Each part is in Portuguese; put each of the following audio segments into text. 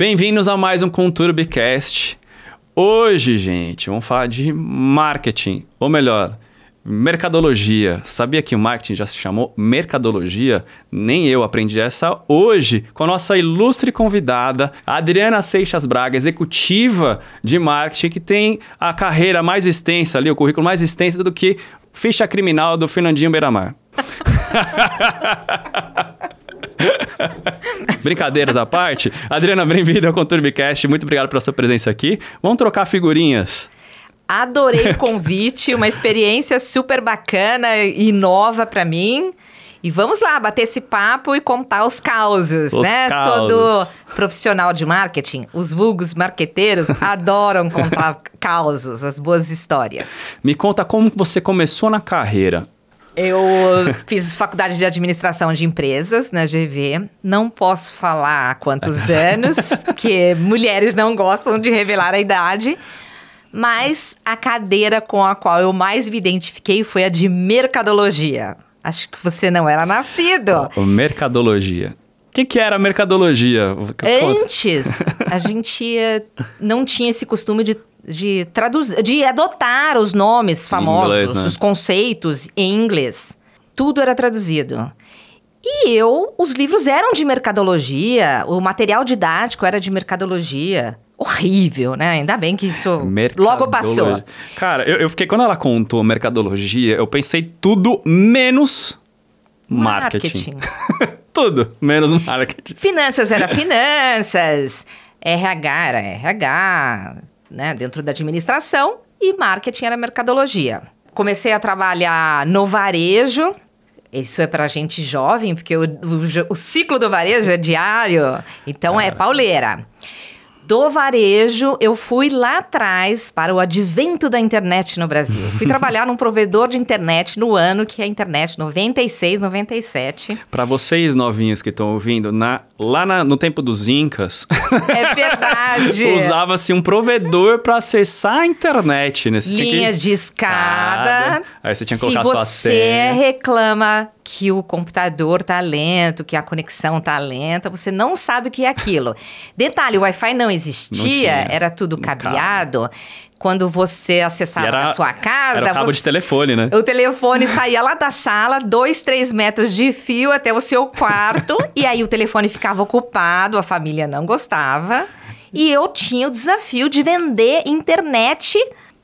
Bem-vindos a mais um Conturbicast. Hoje, gente, vamos falar de marketing, ou melhor, mercadologia. Sabia que o marketing já se chamou mercadologia? Nem eu aprendi essa hoje com a nossa ilustre convidada, Adriana Seixas Braga, executiva de marketing, que tem a carreira mais extensa ali, o currículo mais extenso do que ficha criminal do Fernandinho Beiramar. Brincadeiras à parte. Adriana, bem-vinda ao Conturbicast. Muito obrigado pela sua presença aqui. Vamos trocar figurinhas. Adorei o convite, uma experiência super bacana e nova para mim. E vamos lá, bater esse papo e contar os causos, Os né? causos. Todo profissional de marketing, os vulgos marqueteiros, adoram contar causos, as boas histórias. Me conta como você começou na carreira. Eu fiz faculdade de administração de empresas na GV. Não posso falar há quantos anos, porque mulheres não gostam de revelar a idade. Mas a cadeira com a qual eu mais me identifiquei foi a de mercadologia. Acho que você não era nascido. O Mercadologia. O que, que era mercadologia? Antes, a gente eh, não tinha esse costume de, de traduzir, de adotar os nomes famosos, inglês, né? os conceitos em inglês. Tudo era traduzido. E eu, os livros eram de mercadologia, o material didático era de mercadologia. Horrível, né? Ainda bem que isso logo passou. Cara, eu, eu fiquei. Quando ela contou mercadologia, eu pensei tudo menos marketing. tudo menos marketing. Finanças era finanças, RH era RH, né, dentro da administração, e marketing era mercadologia. Comecei a trabalhar no varejo. Isso é pra gente jovem, porque o, o- o ciclo do varejo é diário, então é pauleira. Do varejo, eu fui lá atrás para o advento da internet no Brasil. Fui trabalhar num provedor de internet no ano que é a internet 96, 97. Pra vocês novinhos que estão ouvindo, na- lá na- no tempo dos Incas, É verdade. usava-se um provedor pra acessar a internet. Né? Você tinha que- Linhas de escada. Aí você tinha que Se colocar sua você senha. reclama que o computador tá lento, que a conexão tá lenta, você não sabe o que é aquilo. Detalhe, o Wi-Fi não existia, tinha. era tudo cabo. Quando você acessava era- na sua casa, Era o cabo você- de telefone, né? o telefone saía lá da sala, dois, três metros de fio até o seu quarto, e aí o telefone ficava ocupado, a família não gostava. E eu tinha o desafio de vender internet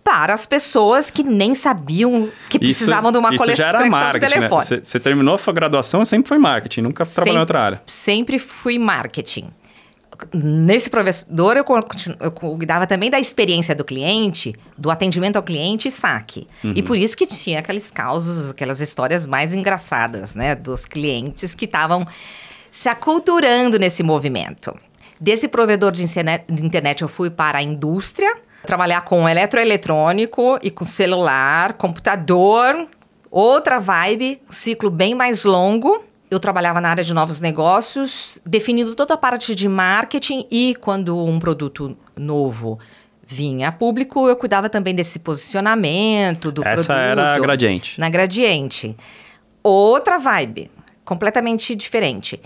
para as pessoas que nem sabiam que precisavam de uma isso cole- já era conexão de marketing, né? telefone. Você, você terminou a sua graduação, sempre foi marketing, nunca trabalhou em outra área. Sempre fui marketing. Nesse provedor, eu, continu- eu cuidava também da experiência do cliente, do atendimento ao cliente e saque. E por isso que tinha aqueles causos, aquelas histórias mais engraçadas, né? Dos clientes que estavam se aculturando nesse movimento. Desse provedor de internet, de internet, eu fui para a indústria, trabalhar com eletroeletrônico e com celular, computador, outra vibe, um ciclo bem mais longo. Eu trabalhava na área de novos negócios, definindo toda a parte de marketing e quando um produto novo vinha a público, eu cuidava também desse posicionamento do Essa produto. era a gradiente. Na gradiente. Outra vibe, completamente diferente.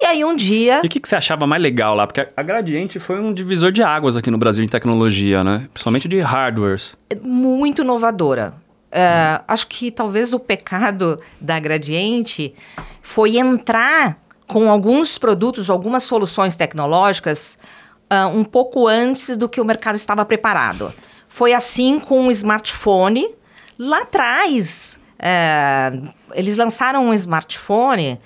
E aí um dia E o que, que você achava mais legal lá? Porque a- a Gradiente foi um divisor de águas aqui no Brasil em tecnologia, né? Principalmente de hardwares. muito inovadora. É, acho que talvez o pecado da Gradiente foi entrar com alguns produtos, algumas soluções tecnológicas ah, um pouco antes do que o mercado estava preparado. Foi assim com o smartphone. Lá atrás, é, eles lançaram um smartphone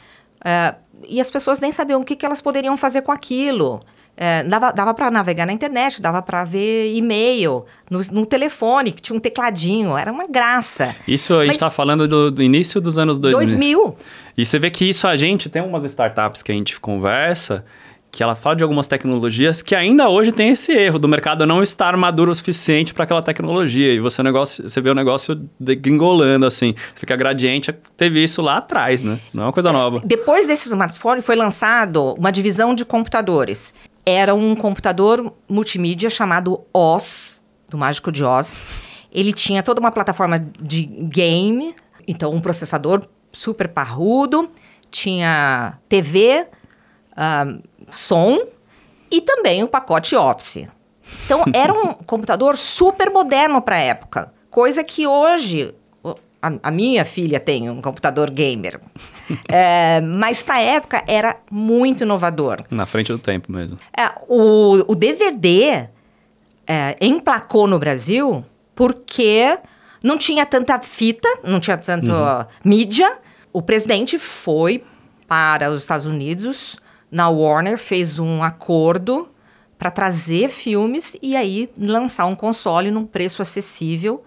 e as pessoas nem sabiam o que, que elas poderiam fazer com aquilo. É, dava dava para navegar na internet, dava para ver e-mail no, no telefone, que tinha um tecladinho, era uma graça. Isso a gente Mas- tá falando do, do início dos anos 2000. 2000. E você vê que isso a gente tem umas startups que a gente conversa que ela fala de algumas tecnologias que ainda hoje tem esse erro do mercado não estar maduro o suficiente para aquela tecnologia e você negócio, você vê o negócio degringolando assim, fica gradiente, teve isso lá atrás, né? Não é uma coisa nova. Depois desse smartphone foi lançado uma divisão de computadores. Era um computador multimídia chamado Oz, do Mágico de Oz. Ele tinha toda uma plataforma de game, então um processador super parrudo, tinha TV, ah, som e também o pacote Office. Então, era um computador super moderno para a época, coisa que hoje a, a, minha filha tem um computador gamer. é, mas para época era muito inovador. Na frente do tempo mesmo. É, o, o DVD é, emplacou no Brasil porque não tinha tanta fita, não tinha tanto uhum. mídia. O presidente foi para os Estados Unidos, na Warner, fez um acordo para trazer filmes e aí lançar um console num preço acessível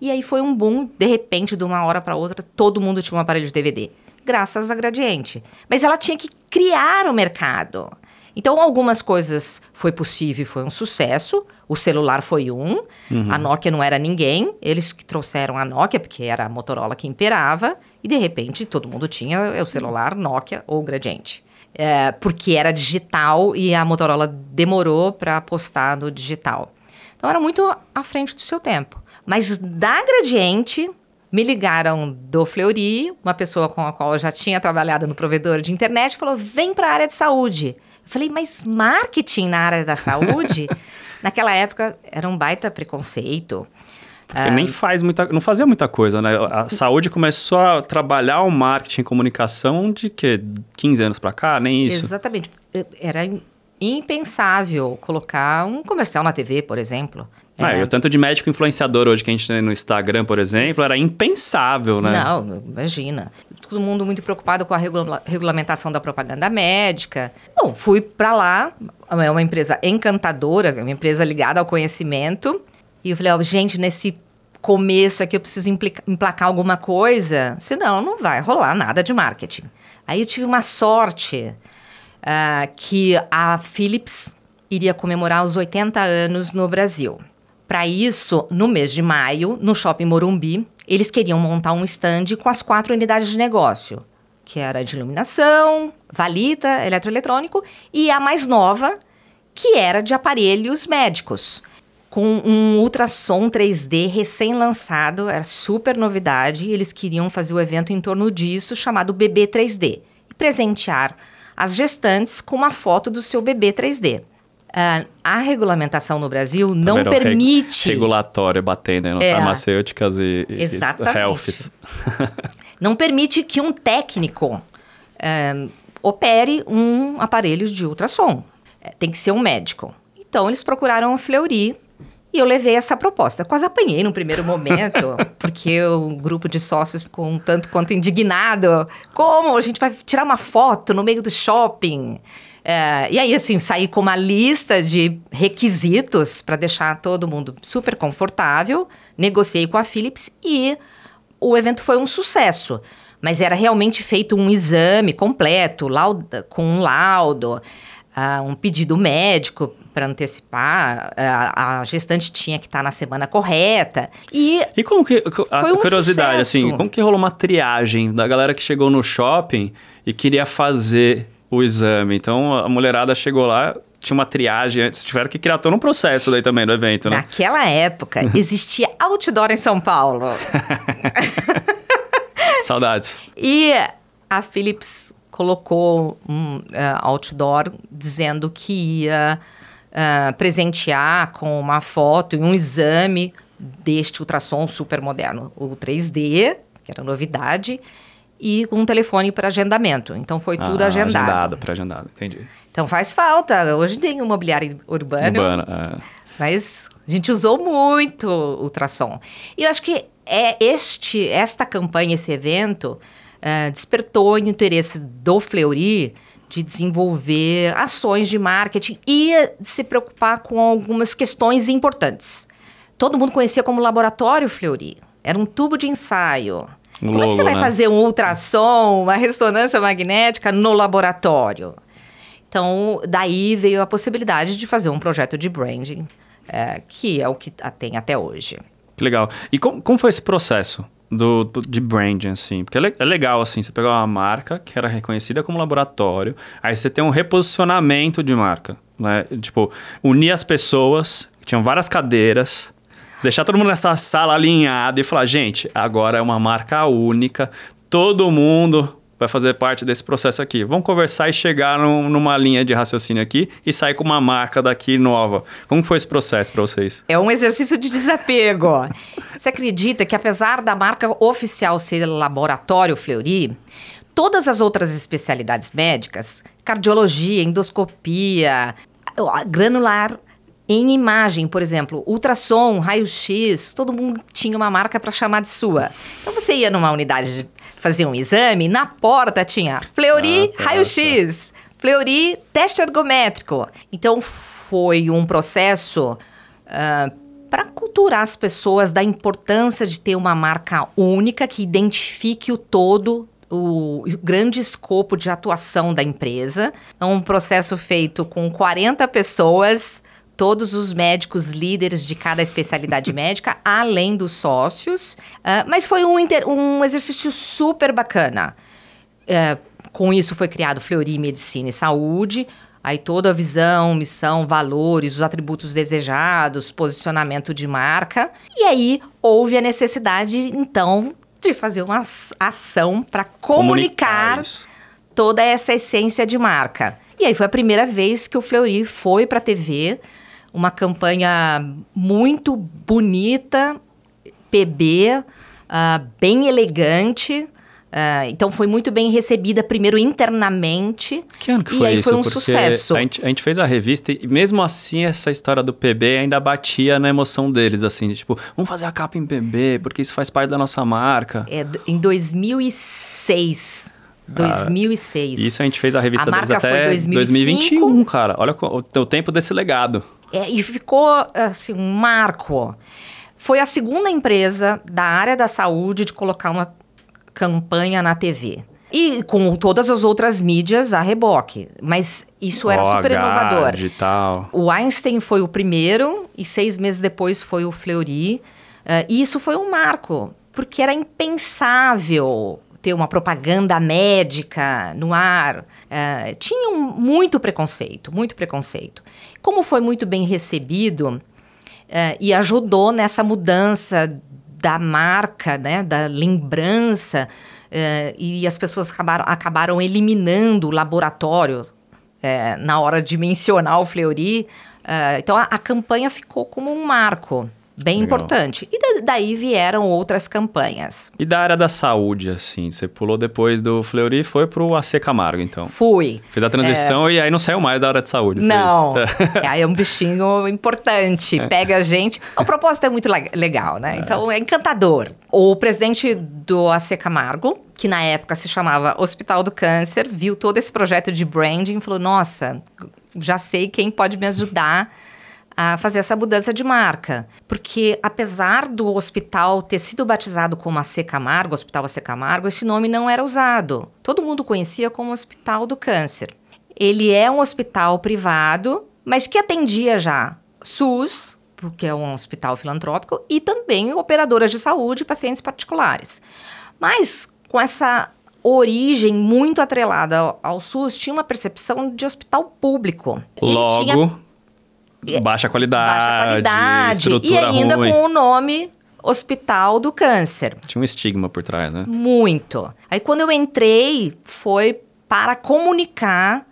e aí foi um boom, de repente, de uma hora para outra, todo mundo tinha um aparelho de DVD, graças a Gradiente. Mas ela tinha que criar o mercado. Então, algumas coisas foi possível e foi um sucesso. O celular foi um, uhum. a Nokia não era ninguém, eles que trouxeram a Nokia, porque era a Motorola que imperava, e de repente todo mundo tinha o celular Nokia ou Gradiente. É, porque era digital e a Motorola demorou para apostar no digital. Então, era muito à frente do seu tempo. Mas da Gradiente, me ligaram do Fleury, uma pessoa com a qual eu já tinha trabalhado no provedor de internet, falou: vem para a área de saúde. Eu falei, mas marketing na área da saúde? Naquela época era um baita preconceito. Porque nem faz muita, não fazia muita coisa, né? A saúde começou a trabalhar o marketing e comunicação de que 15 anos para cá, nem isso. Exatamente. Era impensável colocar um comercial na TV, por exemplo. Ah, é. e o tanto de médico influenciador hoje que a gente tem no Instagram, por exemplo, era impensável, né? Não, imagina. Todo mundo muito preocupado com a regula regulamentação da propaganda médica. Bom, fui para lá, é uma empresa encantadora, uma empresa ligada ao conhecimento. E eu falei, oh, gente, nesse começo aqui eu preciso emplacar alguma coisa, senão não vai rolar nada de marketing. Aí eu tive uma sorte uh, que a Philips iria comemorar os 80 anos no Brasil. Para isso, no mês de maio, no Shopping Morumbi, eles queriam montar um stand com as quatro unidades de negócio, que era de iluminação, valita, eletroeletrônico, e a mais nova, que era de aparelhos médicos, com um ultrassom 3D recém-lançado, era super novidade, e eles queriam fazer o evento em torno disso, chamado Bebê 3D, e presentear as gestantes com uma foto do seu bebê 3D. Uh, a regulamentação no Brasil não Também permite. Regulatório batendo em é, farmacêuticas e, exatamente. e healths. não permite que um técnico uh, opere um aparelho de ultrassom. É, tem que ser um médico. Então eles procuraram o Fleury e eu levei essa proposta. Quase apanhei no primeiro momento, porque o grupo de sócios ficou um tanto quanto indignado. Como a gente vai tirar uma foto no meio do shopping? É, e aí, assim, saí com uma lista de requisitos para deixar todo mundo super confortável. Negociei com a Philips e o evento foi um sucesso. Mas era realmente feito um exame completo, lauda, com um laudo, uh, um pedido médico para antecipar. Uh, a gestante tinha que estar tá na semana correta. E, e como que. A foi um curiosidade, assim, sucesso. assim, como que rolou uma triagem da galera que chegou no shopping e queria fazer o exame. Então a mulherada chegou lá, tinha uma triagem antes, tiveram que criar todo um processo daí também do evento, né? Naquela época existia outdoor em São Paulo. Saudades. E a Philips colocou um uh, outdoor dizendo que ia uh, presentear com uma foto e um exame deste ultrassom super moderno, o 3D, que era novidade, e com um telefone para agendamento. Então foi tudo ah, agendado. Agendado, pré-agendado, entendi. Então faz falta. Hoje tem um mobiliário urbano. Urbano, é. Mas a gente usou muito ultrassom. E eu acho que é este, esta campanha, esse evento, uh, despertou o interesse do Fleury de desenvolver ações de marketing e se preocupar com algumas questões importantes. Todo mundo conhecia como laboratório Fleury. Era um tubo de ensaio como logo, é que você vai né? fazer um ultrassom, uma ressonância magnética no laboratório? Então, daí veio a possibilidade de fazer um projeto de branding, é, que é o que tem até hoje. Que legal. E como, como foi esse processo do, do, de branding, assim? Porque é, é legal, assim, você pegar uma marca que era reconhecida como laboratório, aí você tem um reposicionamento de marca, né? Tipo, unir as pessoas, tinham várias cadeiras, Deixar todo mundo nessa sala alinhada e falar, gente, agora é uma marca única, todo mundo vai fazer parte desse processo aqui. Vamos conversar e chegar num, numa linha de raciocínio aqui e sair com uma marca daqui nova. Como foi esse processo para vocês? É um exercício de desapego. Você acredita que apesar da marca oficial ser Laboratório Fleury, todas as outras especialidades médicas, cardiologia, endoscopia, granular em imagem, por exemplo, ultrassom, raio-x, todo mundo tinha uma marca para chamar de sua. Então você ia numa unidade de fazer um exame, na porta tinha Fleury ah, tá, raio-x. Fleury teste ergométrico. Então foi um processo uh, ah, para culturar as pessoas da importância de ter uma marca única que identifique o todo o grande escopo de atuação da empresa. É um processo feito com 40 pessoas todos os médicos líderes de cada especialidade médica, além dos sócios. Uh, mas foi um, um, exercício super bacana. Uh, com isso foi criado Fleury Medicina e Saúde. Aí toda a visão, missão, valores, os atributos desejados, posicionamento de marca. E aí houve a necessidade, então, de fazer uma ação para comunicar, comunicar toda essa essência de marca. E aí foi a primeira vez que o Fleury foi para a TV uma campanha muito bonita, PB, uh, ah, bem elegante. Uh, então foi muito bem recebida primeiro internamente. Que ano que foi e aí isso? foi um Porque sucesso. A gente, a gente, fez a revista e mesmo assim essa história do PB ainda batia na emoção deles, assim, de, tipo, vamos fazer a capa em PB, porque isso faz parte da nossa marca. É, em 2006, 2006. Isso a gente fez a revista a deles até 2021, cara. Olha o, o tempo desse legado. É, e ficou assim, um marco. Foi a segunda empresa da área da saúde de colocar uma campanha na TV. E com todas as outras mídias a reboque. Mas isso era super inovador. Digital. O Einstein foi o primeiro e seis meses depois foi o Fleury. Uh, e isso foi um marco, porque era impensável ter uma propaganda médica no ar. Uh, tinha um, muito preconceito, muito preconceito. Como foi muito bem recebido uh, e ajudou nessa mudança da marca, né, da lembrança, uh, e as pessoas acabaram, acabaram eliminando o laboratório na hora de mencionar o Fleury. então a, a campanha ficou como um marco bem Legal. importante. E daí vieram outras campanhas. E da área da saúde, assim, você pulou depois do Fleury e foi pro AC Camargo, então? Fui. Fez a transição é... e aí não saiu mais da área de saúde. Não, aí é um bichinho importante, pega a gente. O propósito é muito legal, né? É. Então é encantador. O presidente do AC Camargo, que na época se chamava Hospital do Câncer, viu todo esse projeto de branding e falou: Nossa, já sei quem pode me ajudar a fazer essa mudança de marca. Porque apesar do hospital ter sido batizado como AC Camargo, Hospital AC esse nome não era usado. Todo mundo conhecia como Hospital do Câncer. Ele é um hospital privado, mas que atendia já SUS, porque é um hospital filantrópico, e também operadoras de saúde e pacientes particulares. Mas com essa origem muito atrelada ao, ao SUS, tinha uma percepção de hospital público. Logo, tinha Baixa qualidade, baixa qualidade e ainda ruim. com o nome Hospital do Câncer. Tinha um estigma por trás, né? Muito. Aí quando eu entrei, foi para comunicar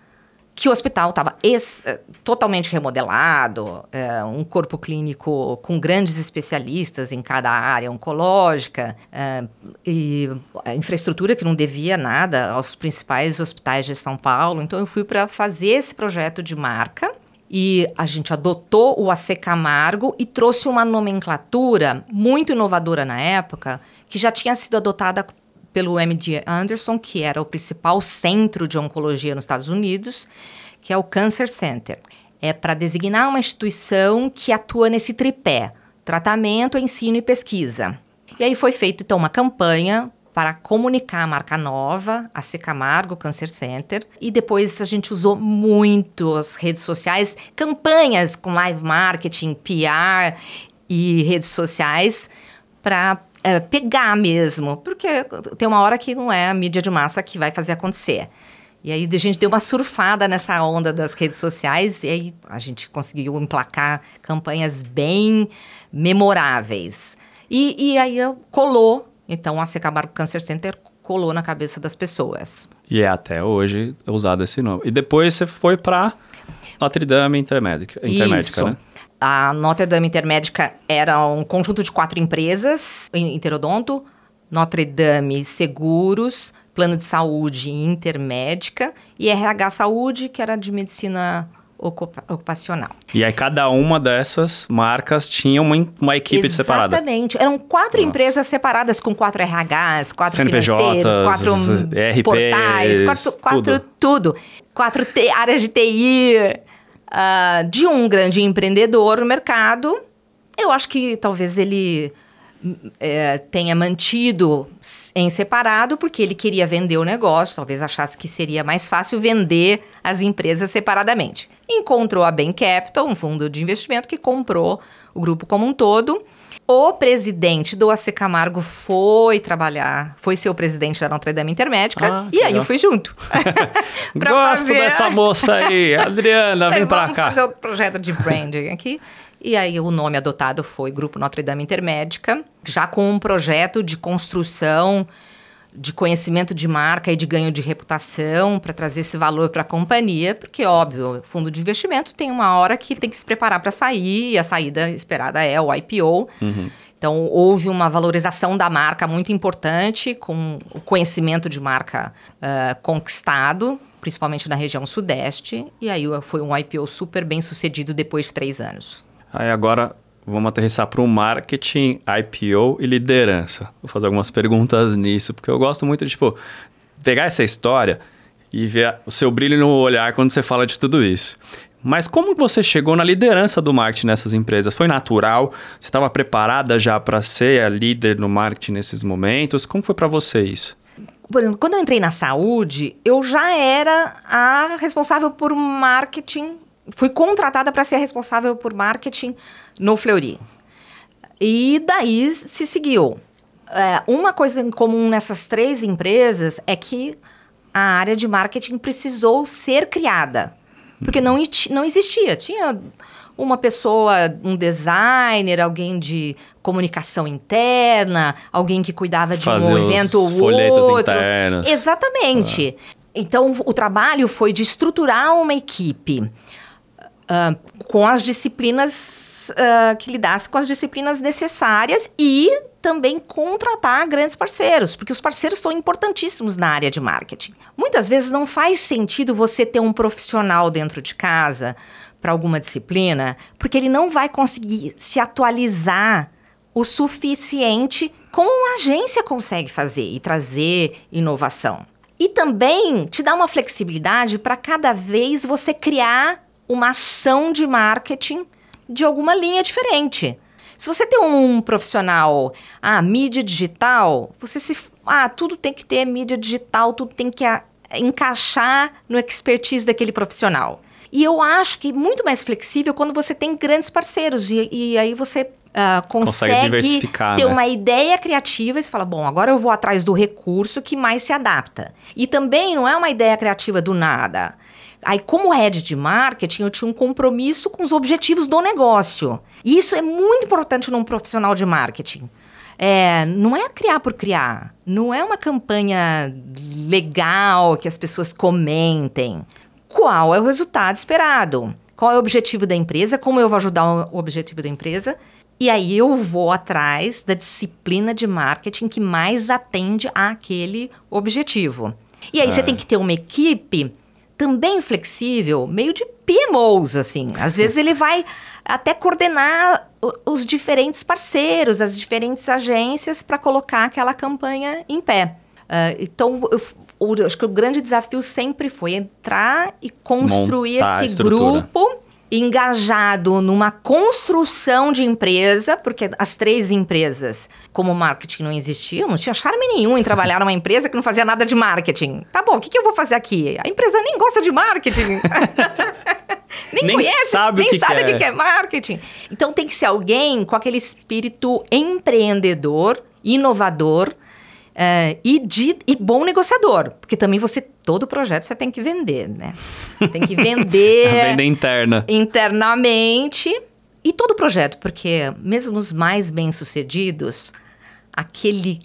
que o hospital estava eh, totalmente remodelado, é, um corpo clínico com grandes especialistas em cada área oncológica, é, e a infraestrutura que não devia nada aos principais hospitais de São Paulo. Então eu fui para fazer esse projeto de marca e a gente adotou o AC Camargo e trouxe uma nomenclatura muito inovadora na época, que já tinha sido adotada pelo MD Anderson, que era o principal centro de oncologia nos Estados Unidos, que é o Cancer Center. É para designar uma instituição que atua nesse tripé: tratamento, ensino e pesquisa. E aí foi feita então uma campanha para comunicar a marca nova, a C Camargo Cancer Center. E depois a gente usou muito as redes sociais, campanhas com live marketing, PR e redes sociais para é, pegar mesmo, porque tem uma hora que não é a mídia de massa que vai fazer acontecer. E aí a gente deu uma surfada nessa onda das redes sociais e aí a gente conseguiu emplacar campanhas bem memoráveis. E, e aí colou então, a Secabarco Cancer Center colou na cabeça das pessoas. E é até hoje usado esse nome. E depois você foi para Notre Dame Intermédica, Intermédica Isso. né? A Notre Dame Intermédica era um conjunto de quatro empresas, Interodonto, Notre Dame Seguros, Plano de Saúde Intermédica e RH Saúde, que era de medicina ocupacional. E aí cada uma dessas marcas tinha uma, uma equipe separada. Exatamente. Eram quatro Nossa. empresas separadas com quatro RHs, quatro CNPJs, financeiros, quatro RPs, portais, quatro, quatro tudo. Quatro áreas de TI. ah, de um grande empreendedor no mercado. Eu acho que talvez ele é, tenha mantido em separado porque ele queria vender o negócio, talvez achasse que seria mais fácil vender as empresas separadamente. Encontrou a Bain Capital, um fundo de investimento que comprou o grupo como um todo. O presidente do AC Camargo foi trabalhar, foi ser o presidente da Notre Dame Intermédica, Ah, e aí legal. eu fui junto. Gosto fazer- dessa moça aí, Adriana, vem pra cá. fazer outro projeto de branding aqui. E aí o nome adotado foi Grupo Notre Dame Intermédica, já com um projeto de construção de conhecimento de marca e de ganho de reputação para trazer esse valor para a companhia, porque óbvio, fundo de investimento tem uma hora que tem que se preparar para sair e a saída esperada é o IPO. Então houve uma valorização da marca muito importante com o conhecimento de marca ah, conquistado, principalmente na região sudeste, e aí foi um IPO super bem sucedido depois de três anos. Aí agora vamos aterrissar para o marketing, IPO e liderança. Vou fazer algumas perguntas nisso, porque eu gosto muito de, tipo, pegar essa história e ver o seu brilho no olhar quando você fala de tudo isso. Mas como você chegou na liderança do marketing nessas empresas? Foi natural? Você estava preparada já para ser a líder no marketing nesses momentos? Como foi para você isso? Por exemplo, quando eu entrei na saúde, eu já era a responsável por marketing. Fui contratada para ser responsável por marketing no Fleury. E daí se seguiu. É, uma coisa em comum nessas três empresas é que a área de marketing precisou ser criada. Porque não, não existia. Tinha uma pessoa, um designer, alguém de comunicação interna, alguém que cuidava de Fazer um evento ou outro. internos. Exatamente. Então, o trabalho foi de estruturar uma equipe ah, com as disciplinas ah, que lidasse com as disciplinas necessárias e também contratar grandes parceiros, porque os parceiros são importantíssimos na área de marketing. Muitas vezes não faz sentido você ter um profissional dentro de casa para alguma disciplina, porque ele não vai conseguir se atualizar o suficiente como uma agência consegue fazer e trazer inovação. E também te dá uma flexibilidade para cada vez você criar uma ação de marketing de alguma linha diferente. Se você tem um profissional, ah, mídia digital, você se. Ah, tudo tem que ter mídia digital, tudo tem que ah, encaixar no expertise daquele profissional. E eu acho que muito mais flexível quando você tem grandes parceiros. E, e aí você ah, Consegue consegue, diversificar, ter né? uma ideia criativa e você fala, bom, agora eu vou atrás do recurso que mais se adapta. E também não é uma ideia criativa do nada. Aí, como head de marketing, eu tinha um compromisso com os objetivos do negócio. E isso é muito importante num profissional de marketing. É, não é criar por criar. Não é uma campanha legal que as pessoas comentem. Qual é o resultado esperado? Qual é o objetivo da empresa? Como eu vou ajudar o objetivo da empresa? E aí eu vou atrás da disciplina de marketing que mais atende àquele objetivo. E aí você É. tem que ter uma equipe também flexível, meio de PMOs, assim. Às vezes ele vai até coordenar os diferentes parceiros, as diferentes agências para colocar aquela campanha em pé. Ah, então, eu, o- acho que o grande desafio sempre foi entrar e construir Montar esse grupo engajado numa construção de empresa, porque as três empresas, como marketing não existia, não tinha charme nenhum em trabalhar numa empresa que não fazia nada de marketing. Tá bom, o que, que eu vou fazer aqui? A empresa nem gosta de marketing. nem, Nem conhece, sabe o nem que sabe que o que, que é marketing. Então tem que ser alguém com aquele espírito empreendedor, inovador, eh, e, de, e bom negociador. Porque também você, todo projeto você tem que vender, né? Tem que A vender venda interna. internamente e todo projeto, porque mesmo os mais bem-sucedidos, aquele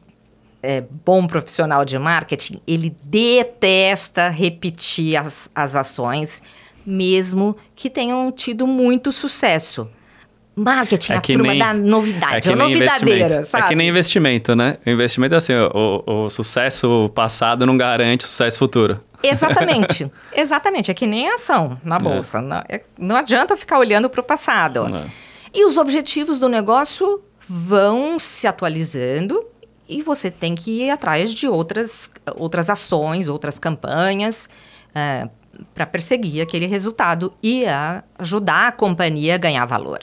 é, bom profissional de marketing, ele detesta repetir as, as ações, mesmo que tenham tido muito sucesso. Marketing, É a turma nem- da novidade, é é, novidadeira, sabe? É que nem investimento, né? O investimento é assim, o, o sucesso passado não garante sucesso futuro. Exatamente, exatamente. É que nem ação na bolsa. Não, é- não adianta ficar olhando para o passado. É. E os objetivos do negócio vão se atualizando e você tem que ir atrás de outras, outras ações, outras campanhas para perseguir aquele resultado e ajudar a companhia a ganhar valor.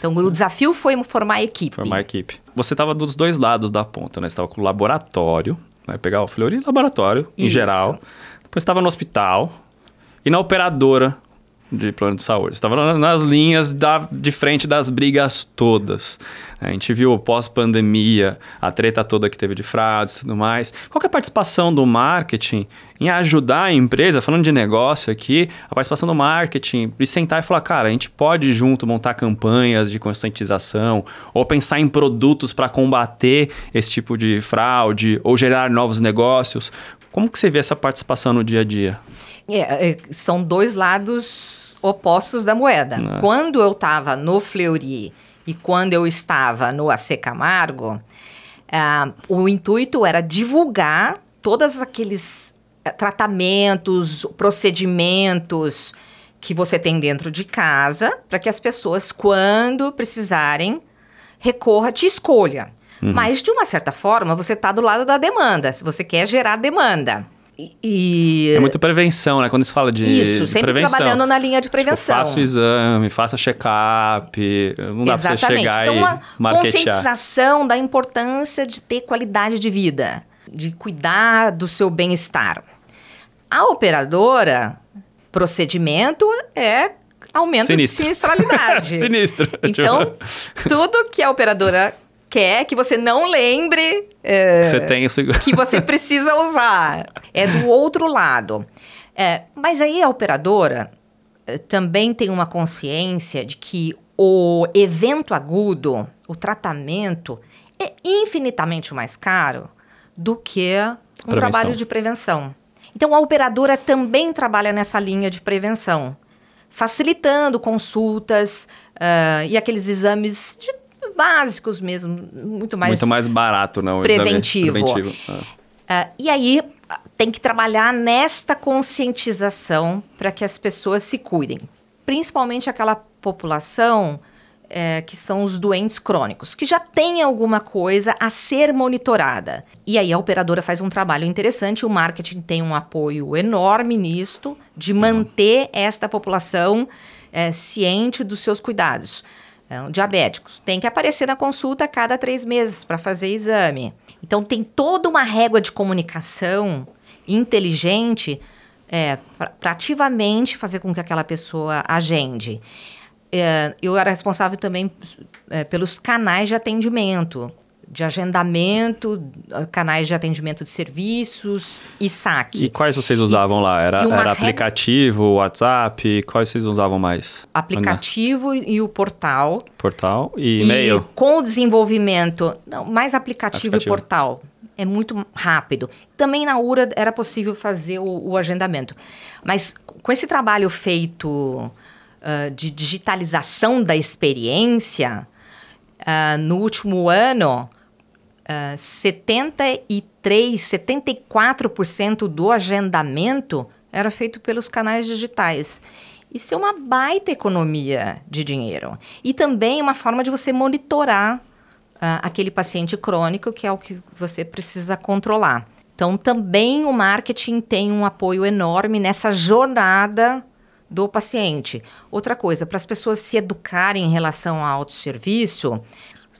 Então, o desafio foi formar a equipe. Formar a equipe. Você estava dos dois lados da ponta, né? Você estava com o laboratório, né? pegar o Fleury laboratório, em Isso. geral. Depois estava no hospital e na operadora de plano de saúde. Estava na- nas linhas da, de frente das brigas todas. A gente viu pós-pandemia, a treta toda que teve de fraudes e tudo mais. Qual é a participação do marketing em ajudar a empresa, falando de negócio aqui, a participação do marketing, e sentar e falar, cara, a gente pode junto montar campanhas de conscientização ou pensar em produtos para combater esse tipo de fraude ou gerar novos negócios. Como que você vê essa participação no dia a dia? É, é, são dois lados opostos da moeda. É. Quando eu estava no Fleury e quando eu estava no AC Camargo, ah, o intuito era divulgar todos aqueles eh, tratamentos, procedimentos que você tem dentro de casa, para que as pessoas, quando precisarem, recorra, te escolha. Mas, de uma certa forma, você está do lado da demanda, se você quer gerar demanda. E- É muito prevenção, né? Quando se fala de, isso, de sempre prevenção. trabalhando na linha de Tipo, prevenção. faça o exame, faça check-up. Não dá pra você Exatamente. chegar então, e uma marketear. conscientização da importância de ter qualidade de vida, de cuidar do seu bem-estar. A operadora, procedimento é aumento Sinistro. de sinistralidade. Sinistro. Então, tudo que a operadora quer que você não lembre é, Você tem seguro. que você precisa usar. É do outro lado. É, mas aí a operadora eh, também tem uma consciência de que o evento agudo, o tratamento, é infinitamente mais caro do que um Prevenção. trabalho de prevenção. Então a operadora também trabalha nessa linha de prevenção, facilitando consultas ah, e aqueles exames de- básicos mesmo, muito mais Muito mais barato, não? exame preventivo. preventivo. Ah. e aí ah, tem que trabalhar nesta conscientização para que as pessoas se cuidem. Principalmente aquela população eh, que são os doentes crônicos, que já tem alguma coisa a ser monitorada. E aí a operadora faz um trabalho interessante, o marketing tem um apoio enorme nisto, de manter esta população eh, ciente dos seus cuidados. Então, diabéticos tem que aparecer na consulta a cada três meses para fazer exame. Então, tem toda uma régua de comunicação inteligente para ativamente fazer com que aquela pessoa agende. É, eu era responsável também é, pelos canais de atendimento, de agendamento, canais de atendimento de serviços e saque. E quais vocês usavam lá? Era, e era aplicativo, WhatsApp? Quais vocês usavam mais? aplicativo e o portal. Portal e E e-mail? com o desenvolvimento, não, mais aplicativo, Aplicativo. e portal. É muito rápido. Também na URA era possível fazer o, o agendamento. Mas com esse trabalho feito ah, de digitalização da experiência, ah, no último ano, ah, 73, 74% do agendamento era feito pelos canais digitais. Isso é uma baita economia de dinheiro. E também uma forma de você monitorar ah, aquele paciente crônico, que é o que você precisa controlar. Então, também o marketing tem um apoio enorme nessa jornada do paciente. Outra coisa, para as pessoas se educarem em relação ao autosserviço,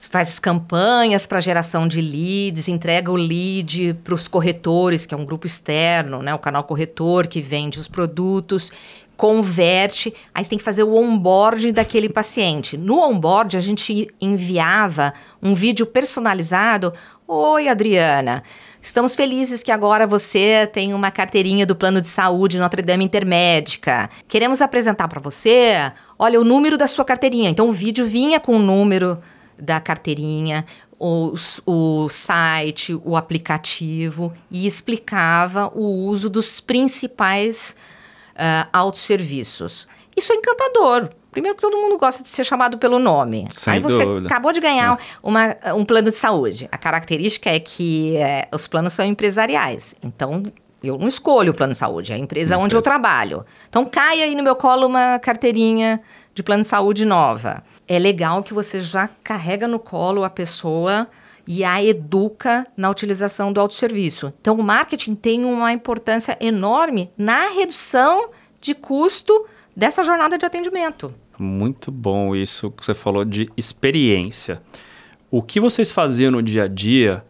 faz campanhas para geração de leads, entrega o lead para os corretores, que é um grupo externo, né? o canal corretor que vende os produtos, converte, aí tem que fazer o onboarding daquele paciente. No onboard, a gente enviava um vídeo personalizado. Oi, Adriana. Estamos felizes que agora você tem uma carteirinha do plano de saúde Notre Dame Intermédica. Queremos apresentar para você, olha, o número da sua carteirinha. Então o vídeo vinha com o número da carteirinha, o, o site, o aplicativo e explicava o uso dos principais uh, autosserviços. Isso é encantador. Primeiro que todo mundo gosta de ser chamado pelo nome. Sem Aí você dúvida. acabou de ganhar uma, um plano de saúde. A característica é que é, os planos são empresariais. Então, eu não escolho o plano de saúde, é a empresa onde eu trabalho. Então, cai aí no meu colo uma carteirinha de plano de saúde nova. É legal que você já carrega no colo a pessoa e a educa na utilização do autosserviço. Então, o marketing tem uma importância enorme na redução de custo dessa jornada de atendimento. Muito bom isso que você falou de experiência. O que vocês faziam no dia a dia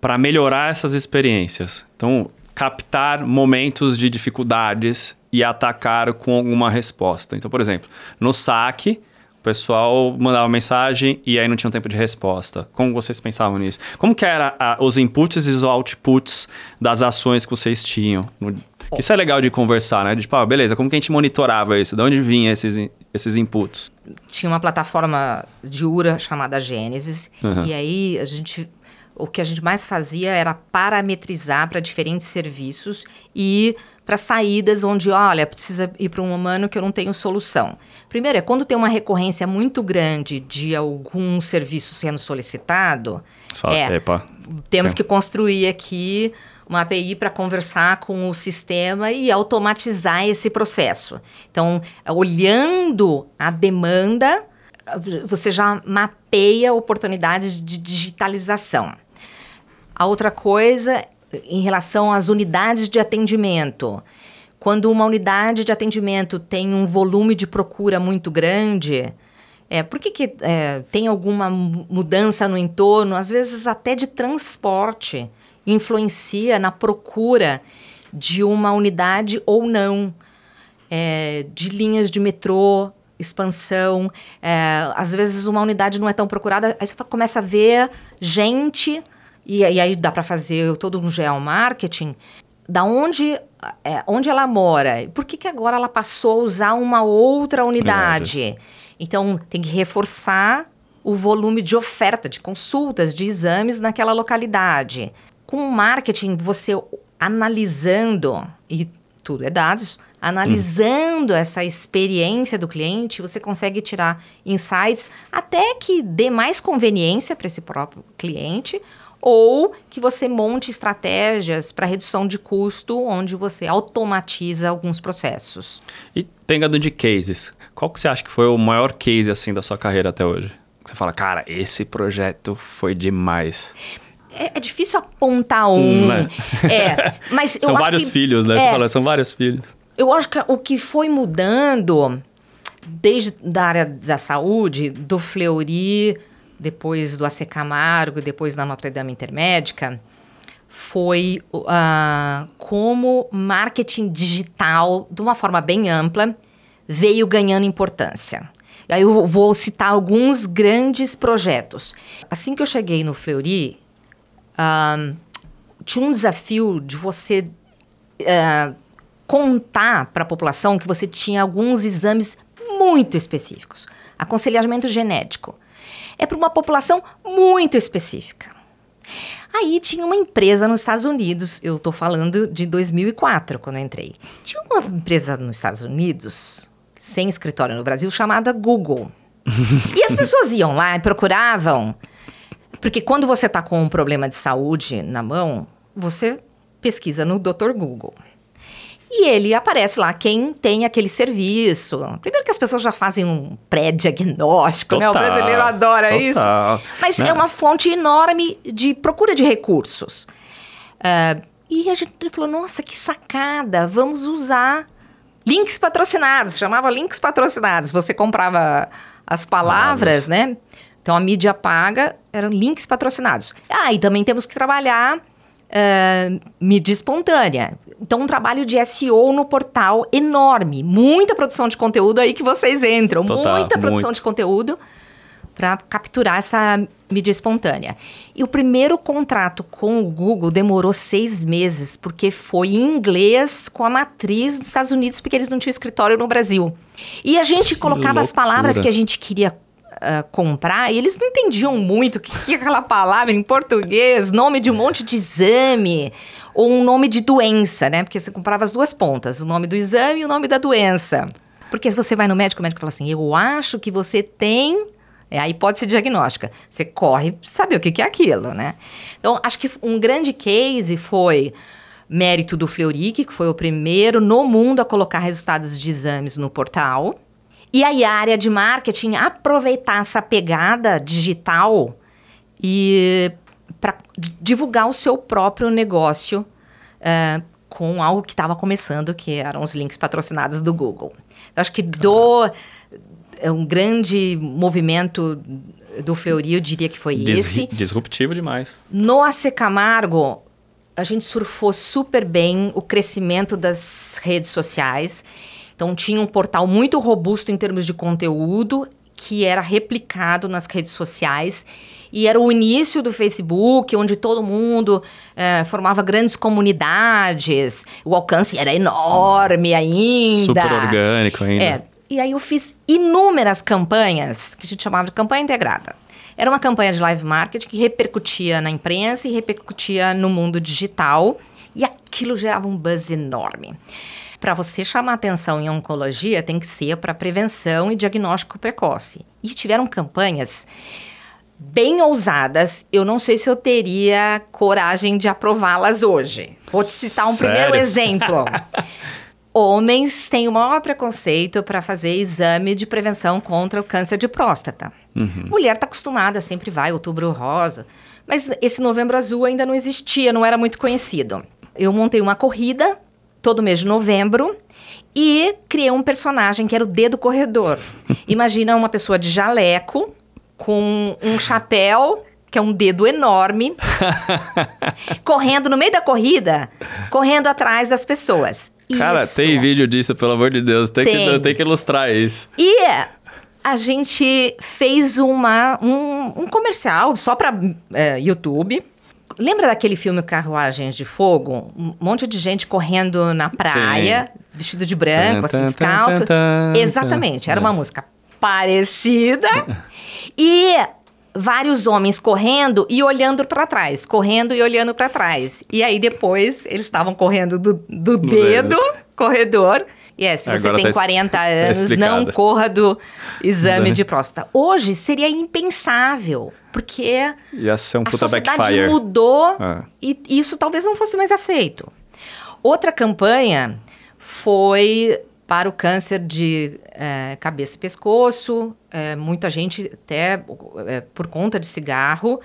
para melhorar essas experiências? Então, captar momentos de dificuldades e atacar com alguma resposta. Então, por exemplo, no saque, o pessoal mandava mensagem e aí não tinha tempo de resposta. Como vocês pensavam nisso? Como que era a, os inputs e os outputs das ações que vocês tinham? No, isso é legal de conversar, né? De, tipo, ah, beleza, como que a gente monitorava isso? De onde vinham esses, esses inputs? Tinha uma plataforma de URA chamada Gênesis, Uhum. e aí a gente o que a gente mais fazia era parametrizar para diferentes serviços e para saídas onde, olha, precisa ir para um humano que eu não tenho solução. Primeiro, é quando tem uma recorrência muito grande de algum serviço sendo solicitado, Só, é, epa. temos Sim. que construir aqui uma API para conversar com o sistema e automatizar esse processo. Então, olhando a demanda, você já mapeia oportunidades de digitalização. A outra coisa, em relação às unidades de atendimento. Quando uma unidade de atendimento tem um volume de procura muito grande, é, por que, que é, tem alguma mu- mudança no entorno, às vezes até de transporte, influencia na procura de uma unidade ou não, é, de linhas de metrô, expansão. é, às vezes uma unidade não é tão procurada, aí você começa a ver gente, e, e aí dá para fazer todo um geomarketing, da onde, é, onde ela mora. Por que, que agora ela passou a usar uma outra unidade? Então, tem que reforçar o volume de oferta, de consultas, de exames naquela localidade. Com marketing, você analisando, e tudo é dados, analisando essa experiência do cliente, você consegue tirar insights até que dê mais conveniência para esse próprio cliente ou que você monte estratégias para redução de custo, onde você automatiza alguns processos. E pegando de cases, qual que você acha que foi o maior case assim da sua carreira até hoje? Você fala, cara, esse projeto foi demais. É, é difícil apontar um. Né? É, mas são vários que- filhos, né? Você é, fala, são vários filhos. Eu acho que o que foi mudando desde da área da saúde, do Fleury, depois do AC Camargo, depois da Notre Dame Intermédica, foi ah, como marketing digital, de uma forma bem ampla, veio ganhando importância. E Aí eu vou citar alguns grandes projetos. Assim que eu cheguei no Fleury, tinha um desafio de você ah, contar para a população que você tinha alguns exames muito específicos. Aconselhamento genético. É para uma população muito específica. Aí tinha uma empresa nos Estados Unidos, eu estou falando de 2004, quando eu entrei. Tinha uma empresa nos Estados Unidos, sem escritório no Brasil, chamada Google. e as pessoas iam lá e procuravam. Porque quando você está com um problema de saúde na mão, você pesquisa no Dr. Google. E ele aparece lá quem tem aquele serviço. Primeiro que as pessoas já fazem um pré-diagnóstico, né? O brasileiro adora total, isso. Mas né? é uma fonte enorme de procura de recursos. Ah, e a gente falou, nossa, que sacada, vamos usar links patrocinados. Chamava links patrocinados. Você comprava as palavras, né? Então, a mídia paga eram links patrocinados. Ah, e também temos que trabalhar ah, mídia espontânea. Então, um trabalho de SEO no portal enorme. Muita produção de conteúdo aí que vocês entram. Total, muita produção muito. de conteúdo para capturar essa mídia espontânea. E o primeiro contrato com o Google demorou seis meses, porque foi em inglês com a matriz dos Estados Unidos, porque eles não tinham escritório no Brasil. E a gente colocava as palavras que a gente queria uh, comprar e eles não entendiam muito o que, que é aquela palavra em português, nome de um monte de exame ou um nome de doença, né? Porque você comprava as duas pontas, o nome do exame e o nome da doença. Porque se você vai no médico, o médico fala assim: Eu acho que você tem é a hipótese diagnóstica. Você corre saber o que, que é aquilo, né? Então, acho que um grande case foi mérito do Fleury, que foi o primeiro no mundo a colocar resultados de exames no portal. E aí a área de marketing aproveitar essa pegada digital e para divulgar o seu próprio negócio uh, com algo que estava começando, que eram os links patrocinados do Google. Eu acho que do é um grande movimento do Fleury, eu diria que foi Dis esse. Disruptivo demais. No AC Camargo, a gente surfou super bem o crescimento das redes sociais. Então, tinha um portal muito robusto em termos de conteúdo, que era replicado nas redes sociais. E era o início do Facebook, onde todo mundo é, formava grandes comunidades. O alcance era enorme ainda. Super orgânico ainda. É, e aí eu fiz inúmeras campanhas, que a gente chamava de campanha integrada. Era uma campanha de live marketing que repercutia na imprensa e repercutia no mundo digital. E aquilo gerava um buzz enorme. Para você chamar atenção em oncologia, tem que ser para prevenção e diagnóstico precoce. E tiveram campanhas bem ousadas. Eu não sei se eu teria coragem de aprová-las hoje. Vou te citar um Sério? primeiro exemplo. homens têm o maior preconceito para fazer exame de prevenção contra o câncer de próstata. Uhum. Mulher está acostumada, sempre vai, outubro rosa. Mas esse novembro azul ainda não existia, não era muito conhecido. Eu montei uma corrida todo mês de novembro e criei um personagem que era o dedo corredor. Imagina uma pessoa de jaleco com um chapéu que é um dedo enorme, correndo no meio da corrida, correndo atrás das pessoas. Cara, isso. tem vídeo disso, pelo amor de Deus. Tem, tem. Que, tem que ilustrar isso. E a gente fez uma, um, um comercial só para é, YouTube. Lembra daquele filme Carruagens de Fogo? Um monte de gente correndo na praia, Sim. vestido de branco, assim, descalço. Exatamente, era uma é. música parecida. e vários homens correndo e olhando para trás, correndo e olhando para trás. E aí depois eles estavam correndo do, do dedo, corredor. E é, se você Agora tem tá 40 tá anos, não corra do exame de próstata. Hoje seria impensável, porque a sociedade backfire. mudou é. e isso talvez não fosse mais aceito. Outra campanha foi para o câncer de é, cabeça e pescoço. É, muita gente, até é, por conta de cigarro,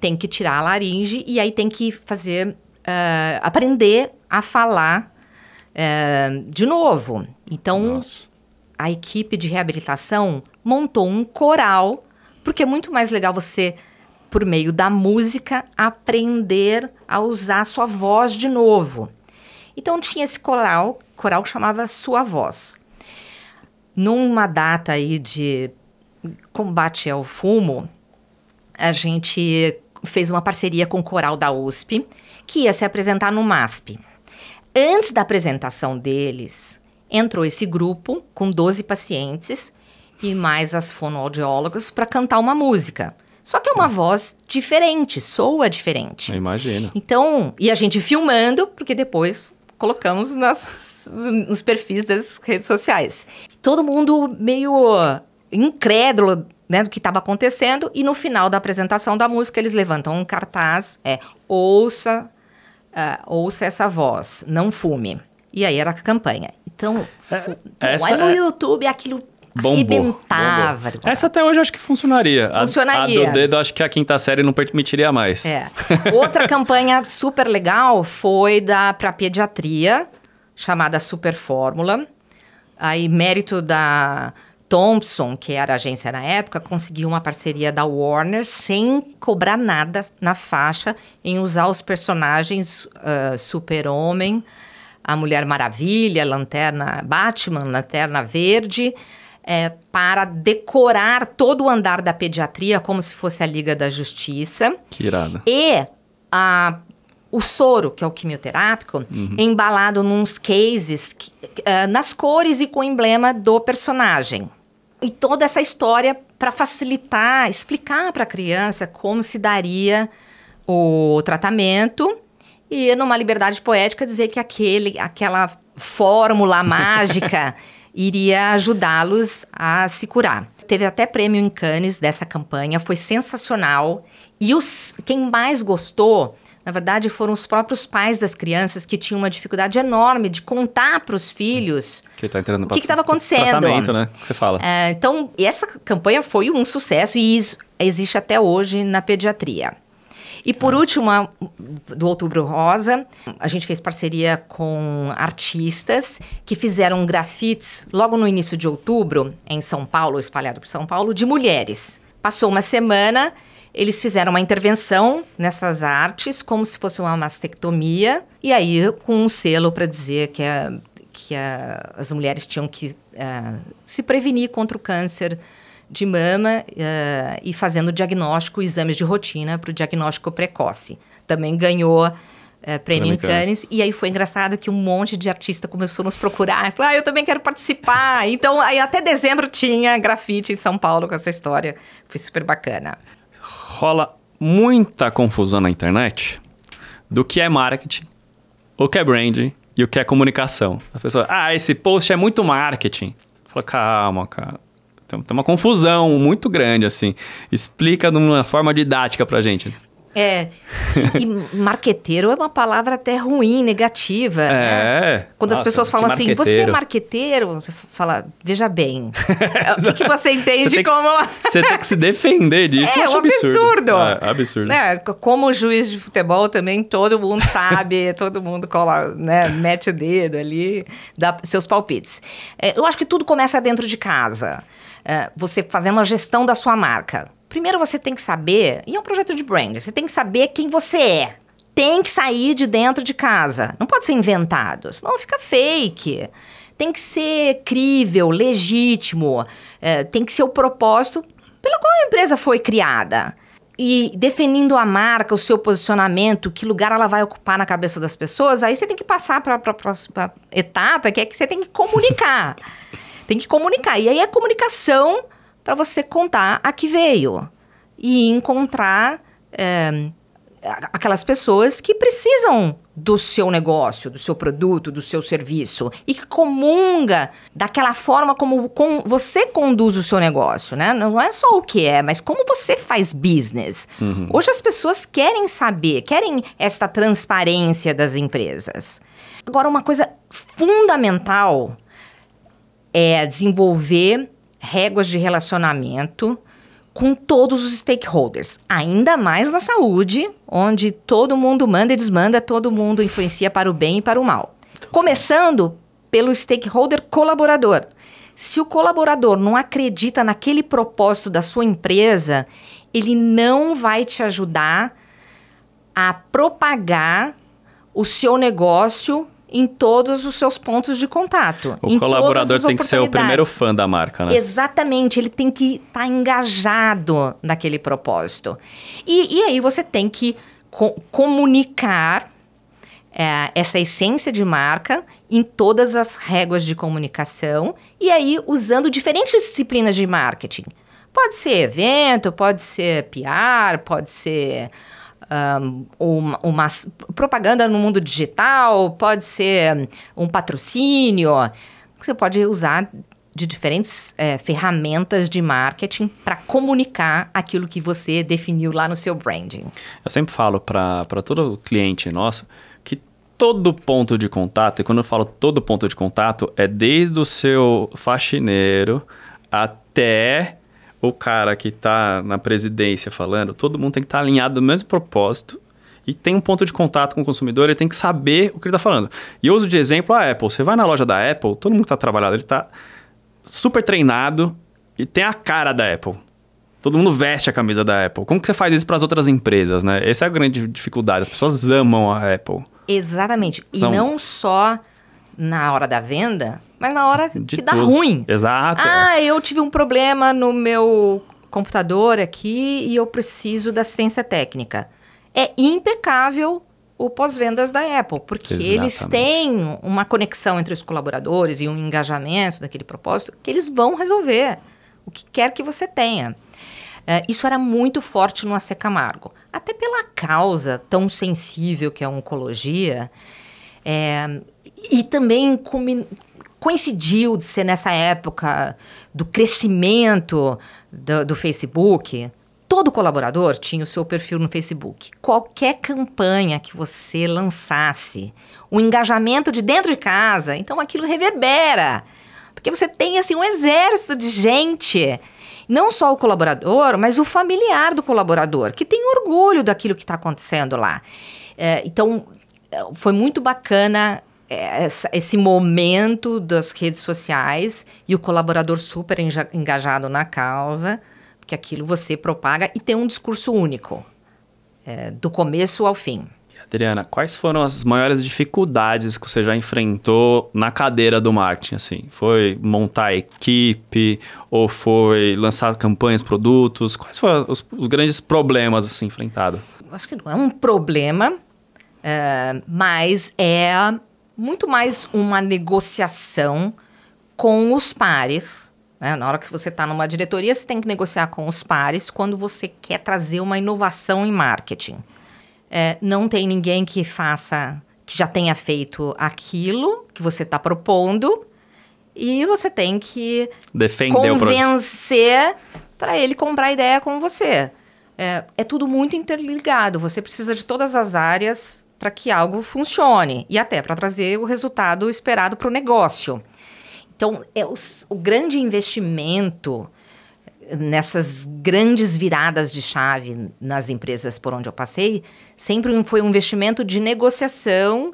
tem que tirar a laringe e aí tem que fazer, aprender a falar é, de novo. Então, Nossa. a equipe de reabilitação montou um coral, porque é muito mais legal você por meio da música, aprender a usar a sua voz de novo. Então tinha esse coral, coral que chamava Sua Voz. Numa data aí de combate ao fumo, a gente fez uma parceria com o coral da USP, que ia se apresentar no MASP. Antes da apresentação deles, entrou esse grupo com 12 pacientes e mais as fonoaudiólogas para cantar uma música. Só que é uma voz diferente, soa diferente. Imagina. Então, e a gente filmando, porque depois colocamos nas, nos perfis das redes sociais. Todo mundo meio incrédulo né, do que estava acontecendo e no final da apresentação da música eles levantam um cartaz, é ouça, uh, ouça essa voz, não fume. E aí era a campanha. Então, é, lá no é... YouTube aquilo Bombou. Bombou. Essa até hoje eu acho que funcionaria. Funcionaria. A, a do dedo acho que a quinta série não permitiria mais. É. Outra campanha super legal foi da para pediatria, chamada Super Fórmula. Aí mérito da Thompson, que era a agência na época, conseguiu uma parceria da Warner sem cobrar nada na faixa em usar os personagens uh, Super-Homem, a Mulher Maravilha, Lanterna Batman, Lanterna Verde é, para decorar todo o andar da pediatria como se fosse a Liga da Justiça. Que. E a, o soro, que é o quimioterápico, uhum. embalado nos cases, uh, nas cores e com o emblema do personagem. E toda essa história para facilitar, explicar para a criança como se daria o tratamento e numa liberdade poética dizer que aquele, aquela fórmula mágica iria ajudá-los a se curar. Teve até prêmio em Cannes dessa campanha, foi sensacional. E os, quem mais gostou, na verdade, foram os próprios pais das crianças que tinham uma dificuldade enorme de contar para os filhos que tá entrando o que estava acontecendo. Tratamento, né? Que você fala. É, então, essa campanha foi um sucesso e isso existe até hoje na pediatria. E por último, a, do Outubro Rosa, a gente fez parceria com artistas que fizeram grafites logo no início de outubro, em São Paulo, espalhado por São Paulo, de mulheres. Passou uma semana, eles fizeram uma intervenção nessas artes, como se fosse uma mastectomia, e aí com um selo para dizer que, a, que a, as mulheres tinham que uh, se prevenir contra o câncer de mama uh, e fazendo diagnóstico, exames de rotina para o diagnóstico precoce. Também ganhou uh, prêmio em Cannes. E aí foi engraçado que um monte de artista começou a nos procurar. Falou, ah, eu também quero participar. então, aí até dezembro tinha grafite em São Paulo com essa história. Foi super bacana. Rola muita confusão na internet do que é marketing, o que é branding e o que é comunicação. A pessoa, ah, esse post é muito marketing. Fala, calma, cara tem, uma confusão muito grande, assim. Explica de uma forma didática pra gente. É. E marqueteiro é uma palavra até ruim, negativa. É. Né? Quando Nossa, as pessoas falam assim, você é marqueteiro, você fala, veja bem. o que, que, você entende você como. Que, você tem que se defender disso. É, é um absurdo. É, absurdo. É, como juiz de futebol também, todo mundo sabe, todo mundo cola, né, mete o dedo ali, dá seus palpites. É, eu acho que tudo começa dentro de casa. É, você fazendo a gestão da sua marca. Primeiro você tem que saber, e é um projeto de brand, você tem que saber quem você é. Tem que sair de dentro de casa. Não pode ser inventado, senão fica fake. Tem que ser crível, legítimo. É, tem que ser o propósito pelo qual a empresa foi criada. E definindo a marca, o seu posicionamento, que lugar ela vai ocupar na cabeça das pessoas, aí você tem que passar para a próxima etapa, que é que você tem que comunicar. tem que comunicar. E aí é comunicação para você contar a que veio e encontrar é, aquelas pessoas que precisam do seu negócio, do seu produto, do seu serviço e que comunga daquela forma como com, você conduz o seu negócio, né? Não é só o que é, mas como você faz business. Uhum. Hoje as pessoas querem saber, querem esta transparência das empresas. Agora, uma coisa fundamental é desenvolver réguas de relacionamento com todos os stakeholders, ainda mais na saúde, onde todo mundo manda e desmanda, todo mundo influencia para o bem e para o mal. Começando pelo stakeholder colaborador. Se o colaborador não acredita naquele propósito da sua empresa, ele não vai te ajudar a propagar o seu negócio em todos os seus pontos de contato. O colaborador tem que ser o primeiro fã da marca, né? Exatamente, ele tem que estar tá engajado naquele propósito. E, e aí você tem que co comunicar é, essa essência de marca em todas as réguas de comunicação e aí usando diferentes disciplinas de marketing. Pode ser evento, pode ser PR, pode ser um, uma, propaganda no mundo digital, pode ser um patrocínio. Você pode usar de diferentes é, ferramentas de marketing para comunicar aquilo que você definiu lá no seu branding. Eu sempre falo para todo cliente nosso que todo ponto de contato, e quando eu falo todo ponto de contato, é desde o seu faxineiro até o cara que está na presidência falando, todo mundo tem que estar tá alinhado no mesmo propósito e tem um ponto de contato com o consumidor, ele tem que saber o que ele está falando. E eu uso de exemplo a Apple. Você vai na loja da Apple, todo mundo que está trabalhando, ele está super treinado e tem a cara da Apple. Todo mundo veste a camisa da Apple. Como que você faz isso para as outras empresas, né? Essa é a grande dificuldade. As pessoas amam a Apple. Exatamente. E não só na hora da venda, mas na hora de que dá ruim. Exato. Ah, eu tive um problema no meu computador aqui e eu preciso da assistência técnica. É impecável o pós-vendas da Apple, porque Exatamente. eles têm uma conexão entre os colaboradores e um engajamento daquele propósito que eles vão resolver. o que quer que você tenha. É, isso era muito forte no AC Camargo. Até pela causa tão sensível que é a oncologia. É, e também coincidiu de ser nessa época do crescimento do, do Facebook. Todo colaborador tinha o seu perfil no Facebook. Qualquer campanha que você lançasse, o engajamento de dentro de casa, então aquilo reverbera. Porque você tem assim um exército de gente, não só o colaborador, mas o familiar do colaborador, que tem orgulho daquilo que está acontecendo lá. É, então, foi muito bacana é, esse momento das redes sociais e o colaborador super engajado na causa, porque aquilo você propaga e tem um discurso único, é, do começo ao fim. Adriana, quais foram as maiores dificuldades que você já enfrentou na cadeira do marketing? Assim, foi montar equipe ou foi lançar campanhas, produtos? Quais foram os, os grandes problemas assim enfrentados? Acho que não é um problema, é, mas é muito mais uma negociação com os pares. Né? Na hora que você está numa diretoria, você tem que negociar com os pares quando você quer trazer uma inovação em marketing. É, não tem ninguém que faça, que já tenha feito aquilo que você está propondo, e você tem que Defender convencer para ele comprar ideia com você. É, é tudo muito interligado. Você precisa de todas as áreas para que algo funcione e até para trazer o resultado esperado para o negócio. Então, é o, o grande investimento nessas grandes viradas de chave nas empresas por onde eu passei, sempre foi um investimento de negociação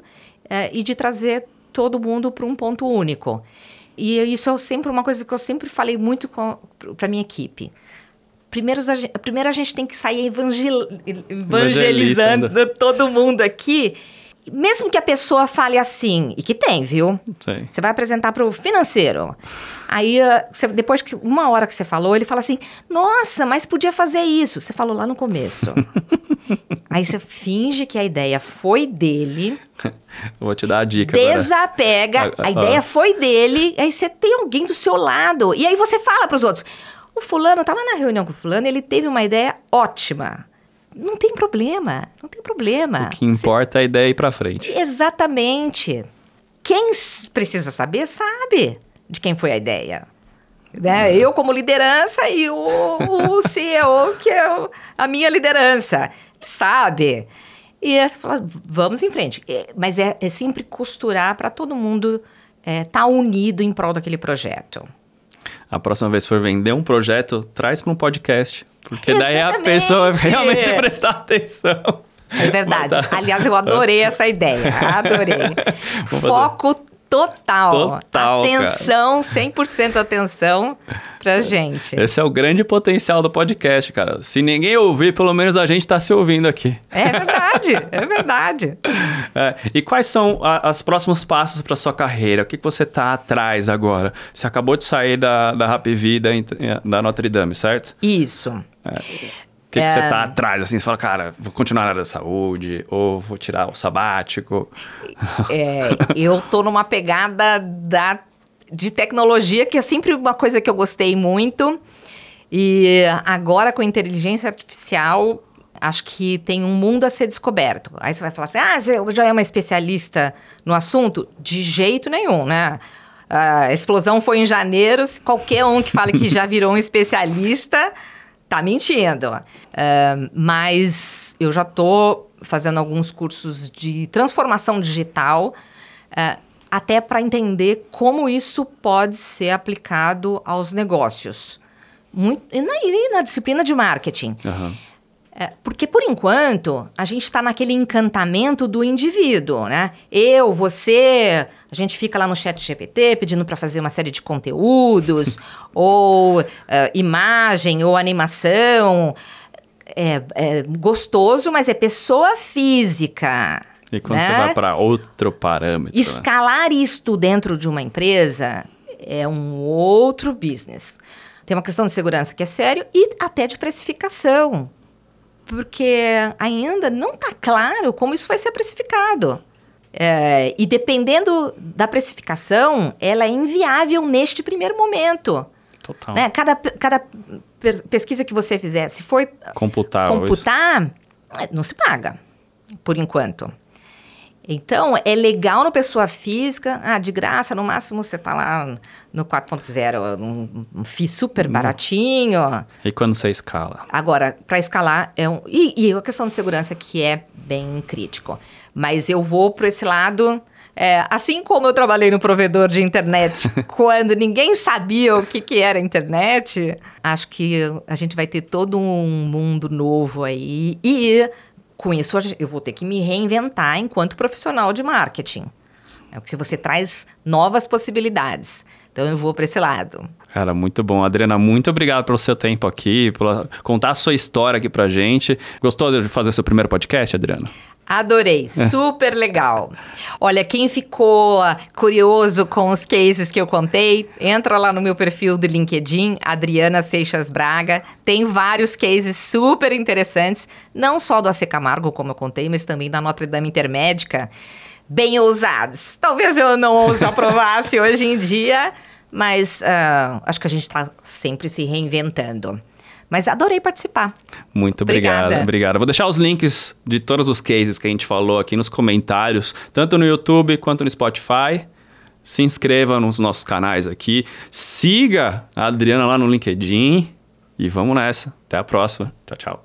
é, e de trazer todo mundo para um ponto único. E isso é sempre uma coisa que eu sempre falei muito para minha equipe. Primeiro a, primeiro a gente tem que sair evangel, evangelizando todo mundo aqui. Mesmo que a pessoa fale assim, e que tem, viu? Sim. Você vai apresentar para o financeiro. Aí, ah, você, depois que uma hora que você falou, ele fala assim: Nossa, mas podia fazer isso. Você falou lá no começo. Aí você finge que a ideia foi dele. Vou te dar a dica. Desapega, agora. a, a, a ideia foi dele. Aí você tem alguém do seu lado. E aí você fala para os outros: o fulano, estava na reunião com o fulano, ele teve uma ideia ótima. Não tem problema, não tem problema. O que importa Você... é a ideia ir para frente. Exatamente. Quem precisa saber, sabe de quem foi a ideia. Né? É. Eu como liderança e o, o CEO, que é a minha liderança. Sabe? E é falar, vamos em frente. É, mas é, é sempre costurar para todo mundo estar é, tá unido em prol daquele projeto a próxima vez for vender um projeto, traz para um podcast. Porque Exatamente. daí a pessoa vai realmente prestar atenção. É verdade. Aliás, eu adorei essa ideia. Adorei. Foco total. Total. Atenção, cara. 100% atenção pra gente. Esse é o grande potencial do podcast, cara. Se ninguém ouvir, pelo menos a gente tá se ouvindo aqui. É verdade, é verdade. É, e quais são os próximos passos para sua carreira? O que, que você tá atrás agora? Você acabou de sair da, da Happy Vida da Notre Dame, certo? Isso. É que, é... que você tá atrás, assim, você fala, cara, vou continuar na área da saúde, ou vou tirar o sabático? É, eu tô numa pegada da, de tecnologia, que é sempre uma coisa que eu gostei muito. E agora com inteligência artificial, acho que tem um mundo a ser descoberto. Aí você vai falar assim: ah, você já é uma especialista no assunto? De jeito nenhum, né? A explosão foi em janeiro. Qualquer um que fale que já virou um especialista tá mentindo. Uh, mas eu já estou fazendo alguns cursos de transformação digital, uh, até para entender como isso pode ser aplicado aos negócios. Muito, e, na, e na disciplina de marketing. Uhum. É, porque, por enquanto, a gente está naquele encantamento do indivíduo, né? Eu, você, a gente fica lá no chat GPT pedindo para fazer uma série de conteúdos, ou uh, imagem, ou animação. É, é, gostoso, mas é pessoa física. E quando né? você vai para outro parâmetro? Né? Escalar né? isto dentro de uma empresa é um outro business. Tem uma questão de segurança que é sério e até de precificação porque ainda não está claro como isso vai ser precificado. É, e dependendo da precificação, ela é inviável neste primeiro momento. Total. Né? Cada, cada pes- pesquisa que você fizer, se for Computar. isso. computar, não se paga, por enquanto. Então, é legal no pessoa física, ah, de graça, no máximo você tá lá no 4.0, um, um FII super baratinho. E quando você escala? Agora, para escalar, é um. E, e a questão de segurança que é bem crítico. Mas eu vou para esse lado. é, assim como eu trabalhei no provedor de internet quando ninguém sabia o que, que era internet, acho que a gente vai ter todo um mundo novo aí. E com isso eu vou ter que me reinventar enquanto profissional de marketing. É porque você traz novas possibilidades. Então eu vou para esse lado. Cara, muito bom. Adriana, muito obrigado pelo seu tempo aqui, por contar a sua história aqui pra gente. Gostou de fazer o seu primeiro podcast, Adriana? Adorei, super legal. Olha, quem ficou curioso com os cases que eu contei, entra lá no meu perfil do LinkedIn, Adriana Seixas Braga. Tem vários cases super interessantes, não só do AC Camargo, como eu contei, mas também da Notre Dame Intermédica, bem ousados. Talvez eu não os aprovasse hoje em dia, mas ah, acho que a gente está sempre se reinventando. Mas adorei participar. Muito obrigado, Obrigada. obrigado. Vou deixar os links de todos os cases que a gente falou aqui nos comentários, tanto no YouTube quanto no Spotify. Se inscreva nos nossos canais aqui, siga a Adriana lá no LinkedIn e vamos nessa. Até a próxima. Tchau, tchau.